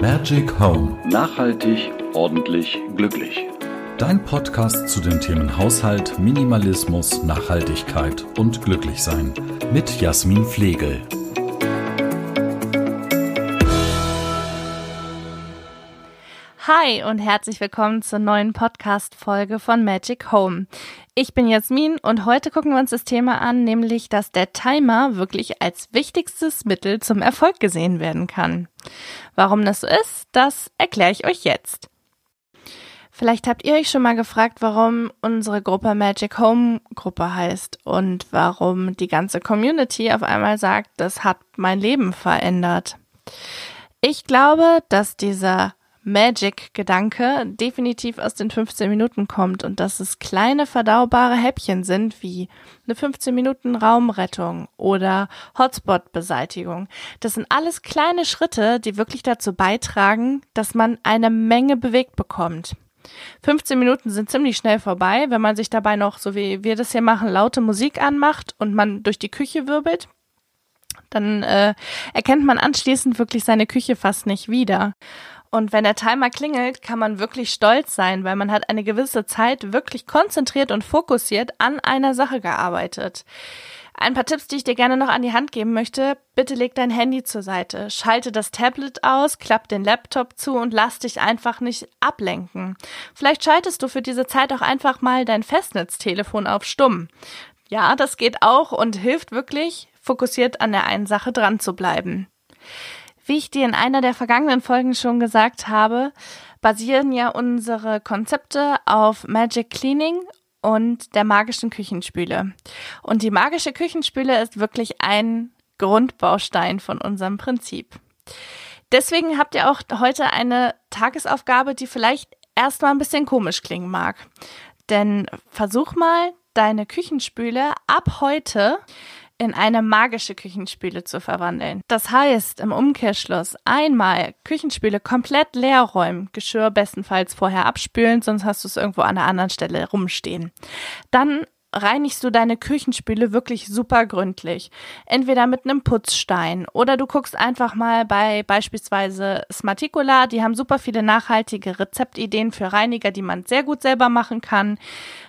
Magic Home. Nachhaltig, ordentlich, glücklich. Dein Podcast zu den Themen Haushalt, Minimalismus, Nachhaltigkeit und Glücklichsein. Mit Jasmin Flegel. Hi und herzlich willkommen zur neuen Podcast-Folge von Magic Home. Ich bin Jasmin und heute gucken wir uns das Thema an, nämlich, dass der Timer wirklich als wichtigstes Mittel zum Erfolg gesehen werden kann. Warum das so ist, das erkläre ich euch jetzt. Vielleicht habt ihr euch schon mal gefragt, warum unsere Gruppe Magic Home Gruppe heißt und warum die ganze Community auf einmal sagt, das hat mein Leben verändert. Ich glaube, dass dieser Magic-Gedanke definitiv aus den 15 Minuten kommt und dass es kleine verdaubare Häppchen sind wie eine 15 Minuten Raumrettung oder Hotspot-Beseitigung. Das sind alles kleine Schritte, die wirklich dazu beitragen, dass man eine Menge bewegt bekommt. 15 Minuten sind ziemlich schnell vorbei, wenn man sich dabei noch, so wie wir das hier machen, laute Musik anmacht und man durch die Küche wirbelt. Dann äh, erkennt man anschließend wirklich seine Küche fast nicht wieder. Und wenn der Timer klingelt, kann man wirklich stolz sein, weil man hat eine gewisse Zeit wirklich konzentriert und fokussiert an einer Sache gearbeitet. Ein paar Tipps, die ich dir gerne noch an die Hand geben möchte. Bitte leg dein Handy zur Seite, schalte das Tablet aus, klapp den Laptop zu und lass dich einfach nicht ablenken. Vielleicht schaltest du für diese Zeit auch einfach mal dein Festnetztelefon auf stumm. Ja, das geht auch und hilft wirklich, fokussiert an der einen Sache dran zu bleiben. Wie ich dir in einer der vergangenen Folgen schon gesagt habe, basieren ja unsere Konzepte auf Magic Cleaning und der magischen Küchenspüle. Und die magische Küchenspüle ist wirklich ein Grundbaustein von unserem Prinzip. Deswegen habt ihr auch heute eine Tagesaufgabe, die vielleicht erstmal ein bisschen komisch klingen mag. Denn versuch mal, deine Küchenspüle ab heute in eine magische Küchenspüle zu verwandeln. Das heißt, im Umkehrschluss einmal Küchenspüle komplett leer räumen, Geschirr bestenfalls vorher abspülen, sonst hast du es irgendwo an einer anderen Stelle rumstehen. Dann reinigst du deine Küchenspüle wirklich super gründlich. Entweder mit einem Putzstein oder du guckst einfach mal bei beispielsweise Smarticola, die haben super viele nachhaltige Rezeptideen für Reiniger, die man sehr gut selber machen kann.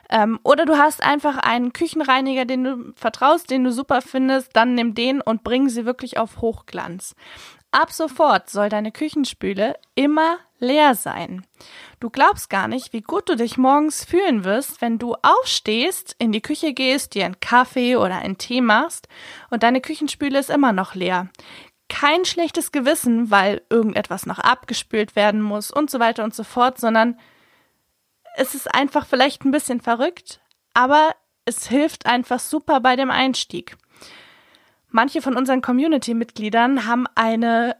Ähm, oder du hast einfach einen Küchenreiniger, den du vertraust, den du super findest, dann nimm den und bring sie wirklich auf Hochglanz. Ab sofort soll deine Küchenspüle immer leer sein. Du glaubst gar nicht, wie gut du dich morgens fühlen wirst, wenn du aufstehst, in die Küche gehst, dir einen Kaffee oder einen Tee machst und deine Küchenspüle ist immer noch leer. Kein schlechtes Gewissen, weil irgendetwas noch abgespült werden muss und so weiter und so fort, sondern es ist einfach vielleicht ein bisschen verrückt, aber es hilft einfach super bei dem Einstieg. Manche von unseren Community-Mitgliedern haben eine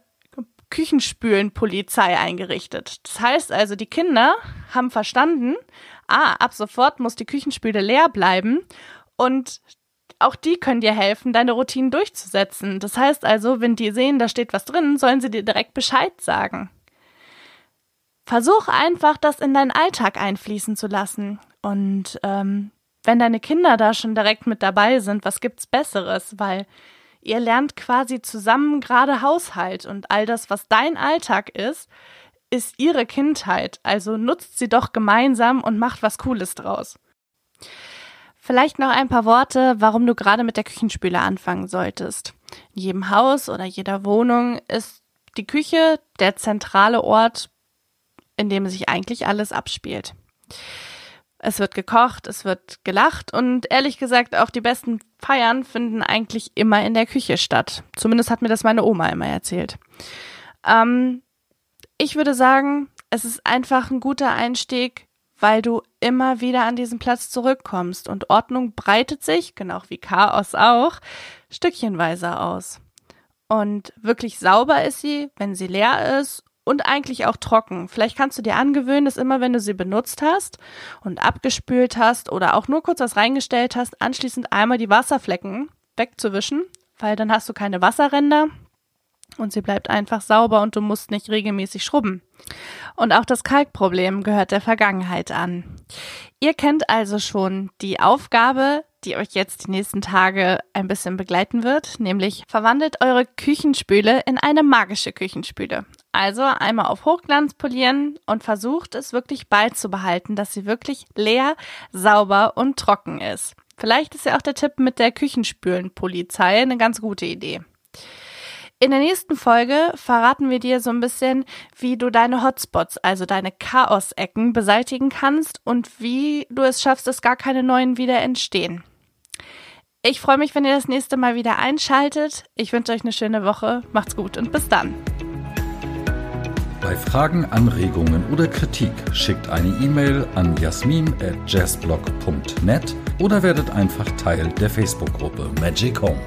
Küchenspülen-Polizei eingerichtet. Das heißt also, die Kinder haben verstanden, ah, ab sofort muss die Küchenspüle leer bleiben und auch die können dir helfen, deine Routinen durchzusetzen. Das heißt also, wenn die sehen, da steht was drin, sollen sie dir direkt Bescheid sagen. Versuch einfach, das in deinen Alltag einfließen zu lassen. Und ähm, wenn deine Kinder da schon direkt mit dabei sind, was gibt's Besseres? Weil Ihr lernt quasi zusammen gerade Haushalt und all das, was dein Alltag ist, ist ihre Kindheit. Also nutzt sie doch gemeinsam und macht was Cooles draus. Vielleicht noch ein paar Worte, warum du gerade mit der Küchenspüle anfangen solltest. In jedem Haus oder jeder Wohnung ist die Küche der zentrale Ort, in dem sich eigentlich alles abspielt. Es wird gekocht, es wird gelacht und ehrlich gesagt auch die besten Feiern finden eigentlich immer in der Küche statt. Zumindest hat mir das meine Oma immer erzählt. Ähm, ich würde sagen, es ist einfach ein guter Einstieg, weil du immer wieder an diesen Platz zurückkommst und Ordnung breitet sich, genau wie Chaos auch, stückchenweise aus. Und wirklich sauber ist sie, wenn sie leer ist und eigentlich auch trocken. Vielleicht kannst du dir angewöhnen, dass immer, wenn du sie benutzt hast und abgespült hast oder auch nur kurz was reingestellt hast, anschließend einmal die Wasserflecken wegzuwischen, weil dann hast du keine Wasserränder und sie bleibt einfach sauber und du musst nicht regelmäßig schrubben. Und auch das Kalkproblem gehört der Vergangenheit an. Ihr kennt also schon die Aufgabe, die euch jetzt die nächsten Tage ein bisschen begleiten wird, nämlich verwandelt eure Küchenspüle in eine magische Küchenspüle. Also einmal auf Hochglanz polieren und versucht es wirklich beizubehalten, dass sie wirklich leer, sauber und trocken ist. Vielleicht ist ja auch der Tipp mit der Küchenspülenpolizei eine ganz gute Idee. In der nächsten Folge verraten wir dir so ein bisschen, wie du deine Hotspots, also deine Chaos-Ecken beseitigen kannst und wie du es schaffst, dass gar keine neuen wieder entstehen. Ich freue mich, wenn ihr das nächste Mal wieder einschaltet. Ich wünsche euch eine schöne Woche. Macht's gut und bis dann. Bei Fragen, Anregungen oder Kritik schickt eine E-Mail an jasmin@jazzblog.net oder werdet einfach Teil der Facebook-Gruppe Magic Home.